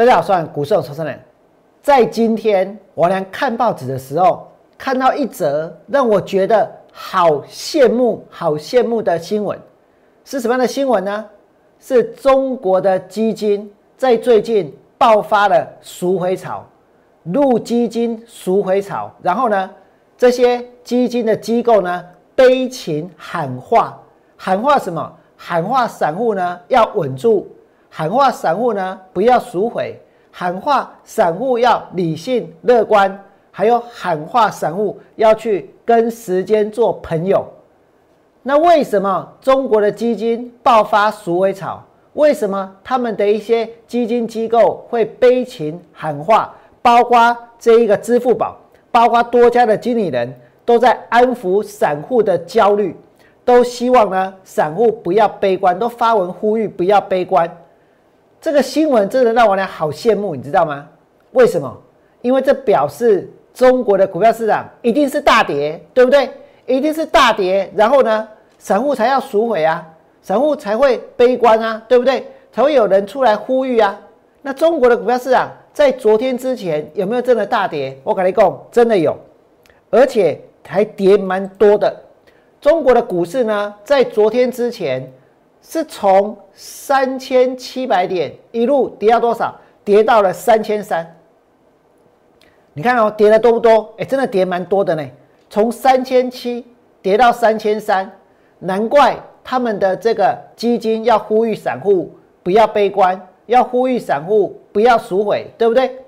大家好，我是股市有投资人。在今天我俩看报纸的时候，看到一则让我觉得好羡慕、好羡慕的新闻，是什么样的新闻呢？是中国的基金在最近爆发了赎回潮，入基金赎回潮，然后呢，这些基金的机构呢悲情喊话，喊话什么？喊话散户呢要稳住。喊话散户呢，不要赎回；喊话散户要理性乐观；还有喊话散户要去跟时间做朋友。那为什么中国的基金爆发赎回潮？为什么他们的一些基金机构会悲情喊话？包括这一个支付宝，包括多家的经理人都在安抚散户的焦虑，都希望呢散户不要悲观，都发文呼吁不要悲观。这个新闻真的让我俩好羡慕，你知道吗？为什么？因为这表示中国的股票市场一定是大跌，对不对？一定是大跌，然后呢，散户才要赎回啊，散户才会悲观啊，对不对？才会有人出来呼吁啊。那中国的股票市场在昨天之前有没有真的大跌？我跟你讲，真的有，而且还跌蛮多的。中国的股市呢，在昨天之前。是从三千七百点一路跌到多少？跌到了三千三。你看哦，跌的多不多？哎，真的跌蛮多的呢。从三千七跌到三千三，难怪他们的这个基金要呼吁散户不要悲观，要呼吁散户不要赎回，对不对？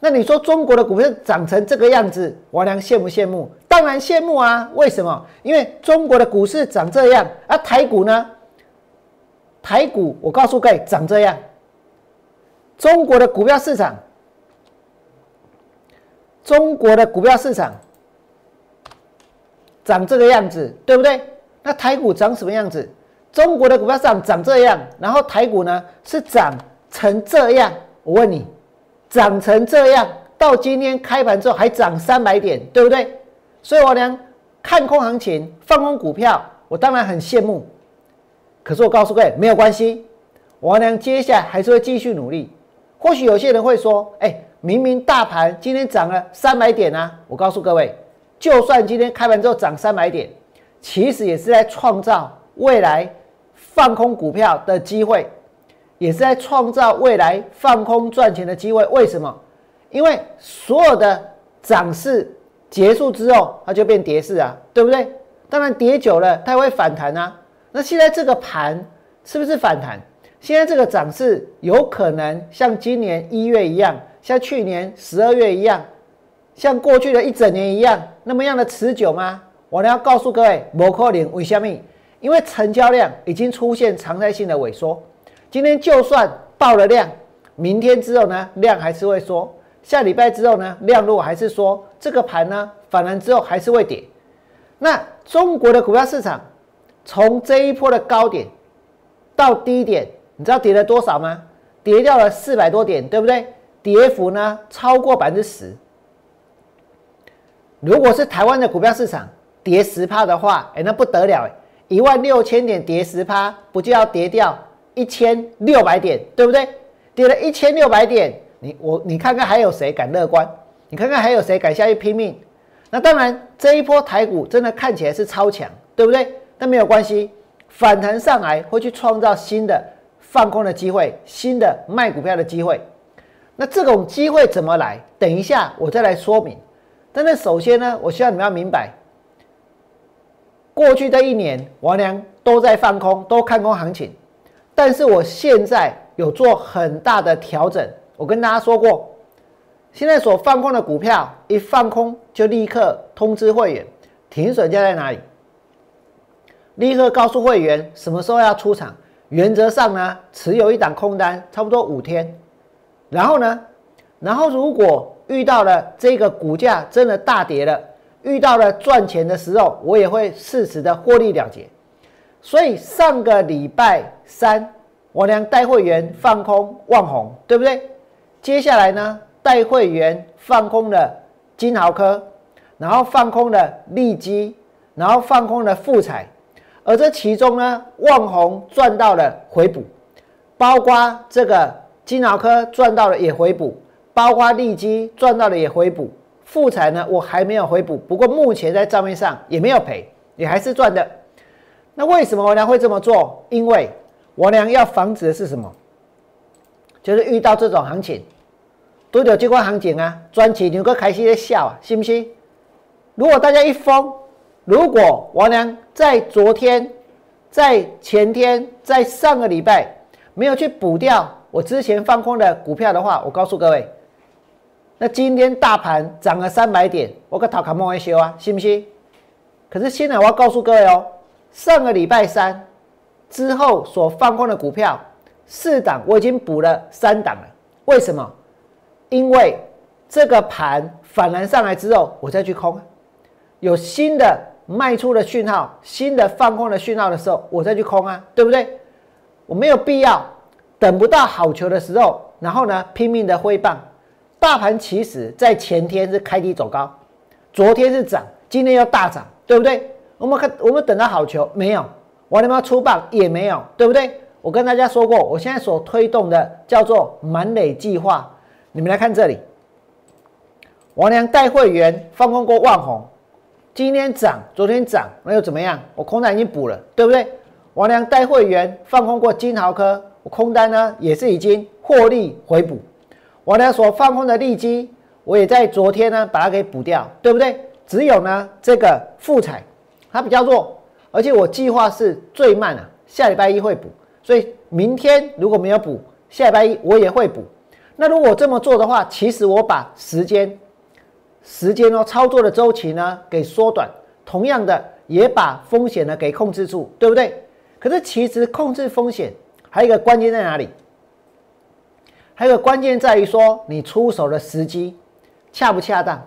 那你说中国的股票涨成这个样子，王良羡不羡慕？当然羡慕啊！为什么？因为中国的股市长这样，而台股呢？台股，我告诉各位，长这样。中国的股票市场，中国的股票市场长这个样子，对不对？那台股长什么样子？中国的股票市场长这样，然后台股呢是长成这样。我问你，长成这样，到今天开盘之后还涨三百点，对不对？所以我呢看空行情，放空股票，我当然很羡慕。可是我告诉各位，没有关系，王良接下来还是会继续努力。或许有些人会说：“哎，明明大盘今天涨了三百点啊！”我告诉各位，就算今天开盘之后涨三百点，其实也是在创造未来放空股票的机会，也是在创造未来放空赚钱的机会。为什么？因为所有的涨势结束之后，它就变跌势啊，对不对？当然跌久了，它也会反弹啊。那现在这个盘是不是反弹？现在这个涨势有可能像今年一月一样，像去年十二月一样，像过去的一整年一样，那么样的持久吗？我呢要告诉各位，摩可林为虾米？因为成交量已经出现常态性的萎缩。今天就算爆了量，明天之后呢，量还是会缩。下礼拜之后呢，量如果还是缩这个盘呢反弹之后还是会跌。那中国的股票市场？从这一波的高点到低点，你知道跌了多少吗？跌掉了四百多点，对不对？跌幅呢超过百分之十。如果是台湾的股票市场跌十趴的话，哎，那不得了哎！一万六千点跌十趴，不就要跌掉一千六百点，对不对？跌了一千六百点，你我你看看还有谁敢乐观？你看看还有谁敢下去拼命？那当然，这一波台股真的看起来是超强，对不对？那没有关系，反弹上来会去创造新的放空的机会，新的卖股票的机会。那这种机会怎么来？等一下我再来说明。但是首先呢，我希望你们要明白，过去这一年王良都在放空，都看空行情。但是我现在有做很大的调整。我跟大家说过，现在所放空的股票一放空就立刻通知会员，停损价在哪里？立刻告诉会员什么时候要出场。原则上呢，持有一档空单差不多五天。然后呢，然后如果遇到了这个股价真的大跌了，遇到了赚钱的时候，我也会适时的获利了结。所以上个礼拜三，我俩带会员放空旺红，对不对？接下来呢，带会员放空了金豪科，然后放空了利基，然后放空了富彩。而这其中呢，旺宏赚到了回补，包括这个金脑科赚到了也回补，包括利基赚到了也回补，富彩呢我还没有回补，不过目前在账面上也没有赔，也还是赚的。那为什么我娘会这么做？因为我娘要防止的是什么？就是遇到这种行情，都有这块行情啊，赚钱牛哥开心的笑啊，信不信？如果大家一疯，如果王良在昨天、在前天、在上个礼拜没有去补掉我之前放空的股票的话，我告诉各位，那今天大盘涨了三百点，我可讨卡莫维修啊，信不信？可是现在我要告诉各位哦。上个礼拜三之后所放空的股票四档，我已经补了三档了。为什么？因为这个盘反弹上来之后，我再去空，有新的卖出的讯号、新的放空的讯号的时候，我再去空啊，对不对？我没有必要等不到好球的时候，然后呢拼命的挥棒。大盘其实在前天是开低走高，昨天是涨，今天又大涨，对不对？我们看，我们等到好球没有？我他妈出棒也没有，对不对？我跟大家说过，我现在所推动的叫做满垒计划。你们来看这里，王良带会员放空过万红，今天涨，昨天涨，那又怎么样？我空单已经补了，对不对？王良带会员放空过金豪科，我空单呢也是已经获利回补。王良所放空的利基，我也在昨天呢把它给补掉，对不对？只有呢这个富彩。它比较弱，而且我计划是最慢啊，下礼拜一会补，所以明天如果没有补，下礼拜一我也会补。那如果这么做的话，其实我把时间、时间哦操作的周期呢给缩短，同样的也把风险呢给控制住，对不对？可是其实控制风险还有一个关键在哪里？还有个关键在于说你出手的时机恰不恰当。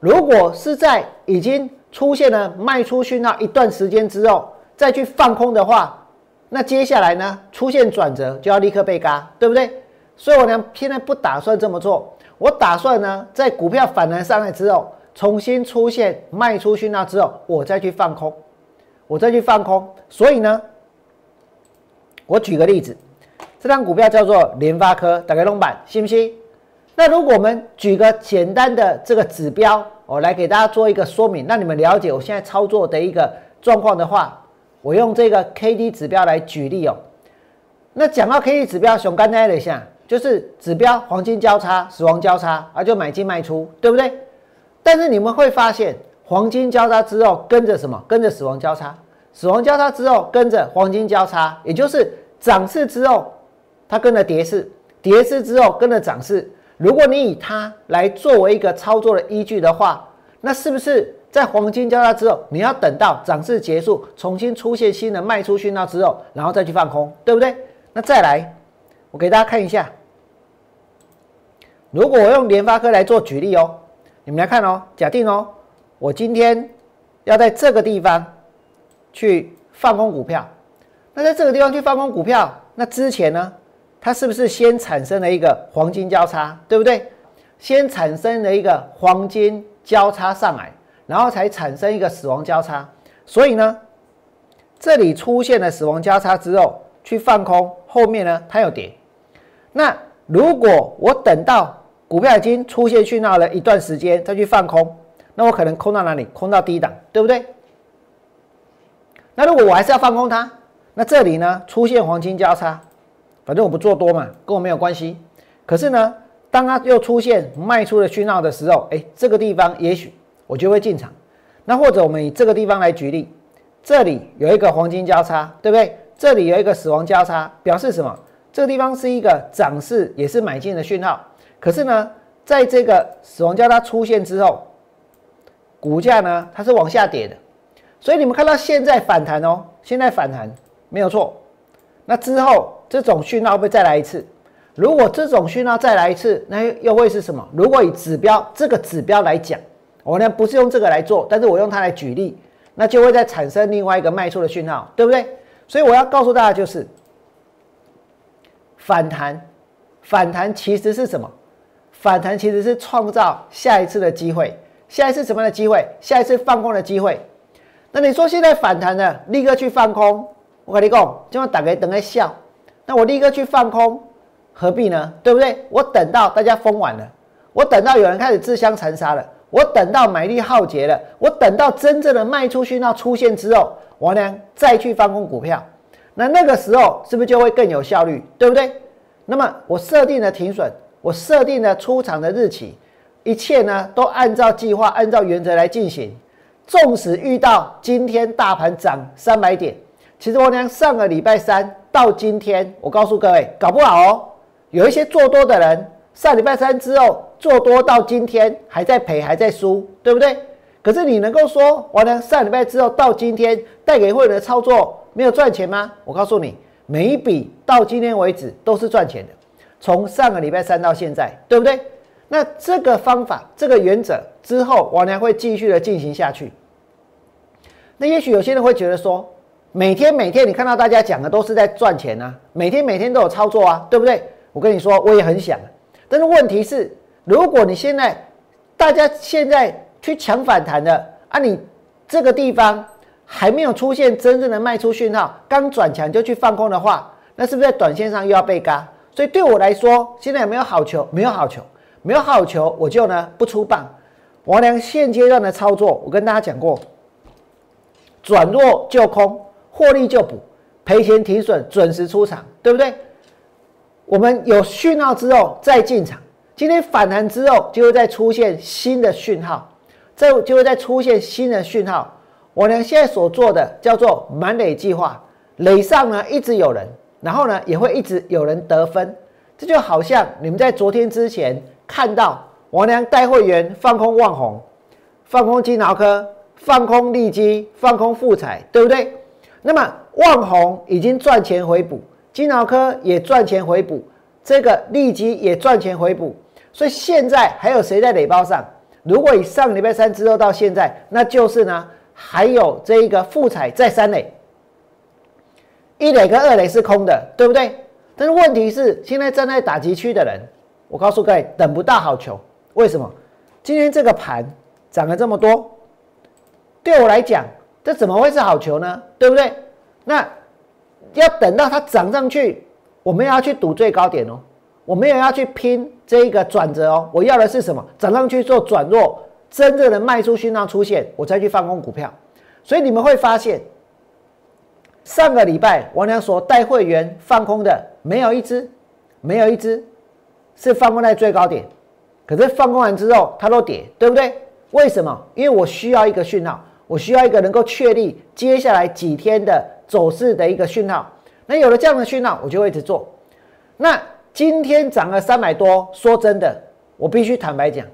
如果是在已经出现了卖出讯号一段时间之后，再去放空的话，那接下来呢出现转折就要立刻被嘎，对不对？所以我呢现在不打算这么做，我打算呢在股票反弹上来之后，重新出现卖出讯号之后，我再去放空，我再去放空。所以呢，我举个例子，这张股票叫做联发科，打开龙板，信不信？那如果我们举个简单的这个指标，我来给大家做一个说明，让你们了解我现在操作的一个状况的话，我用这个 K D 指标来举例哦。那讲到 K D 指标，熊刚才一下，就是指标黄金交叉、死亡交叉啊，就买进卖出，对不对？但是你们会发现，黄金交叉之后跟着什么？跟着死亡交叉，死亡交叉之后跟着黄金交叉，也就是涨势之后它跟着跌势，跌势之后跟着涨势。如果你以它来作为一个操作的依据的话，那是不是在黄金交叉之后，你要等到涨势结束，重新出现新的卖出讯号之后，然后再去放空，对不对？那再来，我给大家看一下，如果我用联发科来做举例哦，你们来看哦，假定哦，我今天要在这个地方去放空股票，那在这个地方去放空股票，那之前呢？它是不是先产生了一个黄金交叉，对不对？先产生了一个黄金交叉上来，然后才产生一个死亡交叉。所以呢，这里出现了死亡交叉之后，去放空，后面呢它有跌。那如果我等到股票已经出现讯号了一段时间再去放空，那我可能空到哪里？空到低档，对不对？那如果我还是要放空它，那这里呢出现黄金交叉。反正我不做多嘛，跟我没有关系。可是呢，当它又出现卖出的讯号的时候，哎，这个地方也许我就会进场。那或者我们以这个地方来举例，这里有一个黄金交叉，对不对？这里有一个死亡交叉，表示什么？这个地方是一个涨势，也是买进的讯号。可是呢，在这个死亡交叉出现之后，股价呢它是往下跌的。所以你们看到现在反弹哦，现在反弹没有错。那之后。这种讯号会再来一次，如果这种讯号再来一次，那又会是什么？如果以指标这个指标来讲，我呢不是用这个来做，但是我用它来举例，那就会再产生另外一个卖出的讯号，对不对？所以我要告诉大家就是，反弹，反弹其实是什么？反弹其实是创造下一次的机会，下一次什么样的机会？下一次放空的机会。那你说现在反弹了，立刻去放空，我跟你讲，就要打开等在笑。那我立刻去放空，何必呢？对不对？我等到大家疯完了，我等到有人开始自相残杀了，我等到买力耗竭了，我等到真正的卖出讯号出现之后，我呢再去放空股票，那那个时候是不是就会更有效率？对不对？那么我设定了停损，我设定了出场的日期，一切呢都按照计划、按照原则来进行。纵使遇到今天大盘涨三百点，其实我娘上个礼拜三到今天，我告诉各位，搞不好哦。有一些做多的人，上礼拜三之后做多到今天还在赔，还在输，对不对？可是你能够说，我呢上礼拜之后到今天带给会员的操作没有赚钱吗？我告诉你，每一笔到今天为止都是赚钱的，从上个礼拜三到现在，对不对？那这个方法，这个原则之后，我呢会继续的进行下去。那也许有些人会觉得说，每天每天你看到大家讲的都是在赚钱啊，每天每天都有操作啊，对不对？我跟你说，我也很想，但是问题是，如果你现在大家现在去抢反弹的啊，你这个地方还没有出现真正的卖出讯号，刚转强就去放空的话，那是不是在短线上又要被嘎？所以对我来说，现在有没有好球？没有好球，没有好球，我就呢不出棒。王良现阶段的操作，我跟大家讲过，转弱就空，获利就补，赔钱停损，准时出场，对不对？我们有讯号之后再进场，今天反弹之后就会再出现新的讯号，再就会再出现新的讯号。我呢现在所做的叫做满垒计划，垒上呢一直有人，然后呢也会一直有人得分，这就好像你们在昨天之前看到王良带会员放空旺宏、放空金脑科、放空利基、放空富彩，对不对？那么旺宏已经赚钱回补。金脑科也赚钱回补，这个利基也赚钱回补，所以现在还有谁在垒包上？如果以上礼拜三之后到现在，那就是呢，还有这一个富彩在三垒，一垒跟二垒是空的，对不对？但是问题是，现在站在打击区的人，我告诉各位，等不到好球，为什么？今天这个盘涨了这么多，对我来讲，这怎么会是好球呢？对不对？那。要等到它涨上去，我们要去赌最高点哦，我们也要去拼这一个转折哦。我要的是什么？涨上去做转弱，真正的卖出讯号出现，我再去放空股票。所以你们会发现，上个礼拜王良所带会员放空的，没有一只，没有一只是放空在最高点。可是放空完之后，它都跌，对不对？为什么？因为我需要一个讯号，我需要一个能够确立接下来几天的。走势的一个讯号，那有了这样的讯号，我就会一直做。那今天涨了三百多，说真的，我必须坦白讲，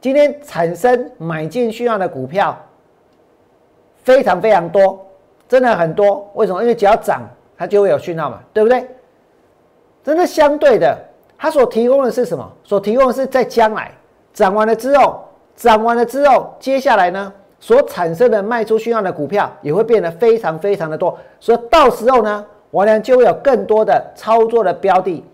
今天产生买进讯号的股票非常非常多，真的很多。为什么？因为只要涨，它就会有讯号嘛，对不对？真的相对的，它所提供的是什么？所提供的是在将来涨完了之后，涨完了之后，接下来呢？所产生的卖出讯号的股票也会变得非常非常的多，所以到时候呢，我呢就会有更多的操作的标的，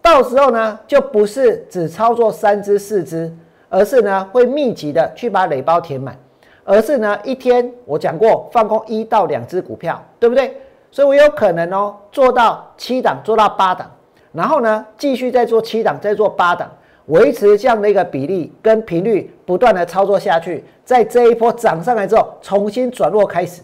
到时候呢就不是只操作三只四只，而是呢会密集的去把垒包填满，而是呢一天我讲过放空一到两只股票，对不对？所以我有可能哦做到七档，做到八档，然后呢继续再做七档，再做八档。维持这样的一个比例跟频率，不断的操作下去，在这一波涨上来之后，重新转弱开始。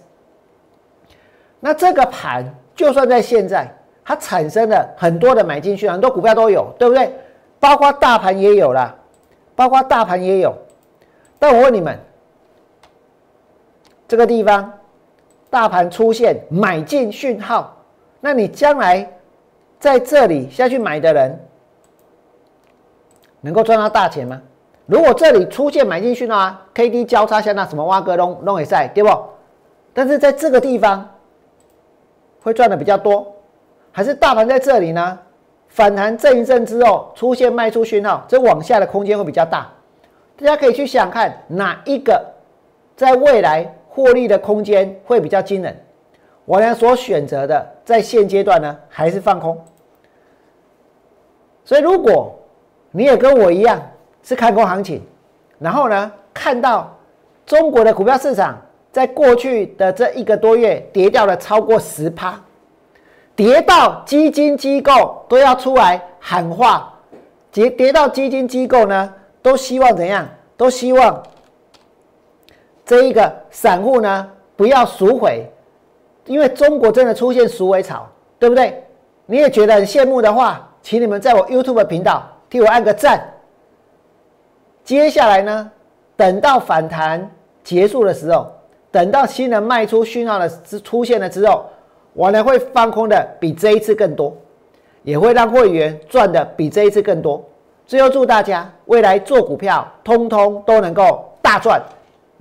那这个盘就算在现在，它产生了很多的买进去，很多股票都有，对不对？包括大盘也有了，包括大盘也有。但我问你们，这个地方大盘出现买进讯号，那你将来在这里下去买的人？能够赚到大钱吗？如果这里出现买进讯号啊，K D 交叉像那什么挖格龙龙尾赛，对不？但是在这个地方会赚的比较多，还是大盘在这里呢？反弹震一震之后出现卖出讯号，这往下的空间会比较大。大家可以去想看哪一个在未来获利的空间会比较惊人。我呢所选择的在现阶段呢还是放空。所以如果你也跟我一样是看空行情，然后呢，看到中国的股票市场在过去的这一个多月跌掉了超过十趴，跌到基金机构都要出来喊话，跌跌到基金机构呢，都希望怎样？都希望这一个散户呢不要赎回，因为中国真的出现赎回潮，对不对？你也觉得很羡慕的话，请你们在我 YouTube 频道替我按个赞。接下来呢，等到反弹结束的时候，等到新的卖出讯号的出现了之后，我呢会放空的比这一次更多，也会让会员赚的比这一次更多。最后祝大家未来做股票，通通都能够大赚。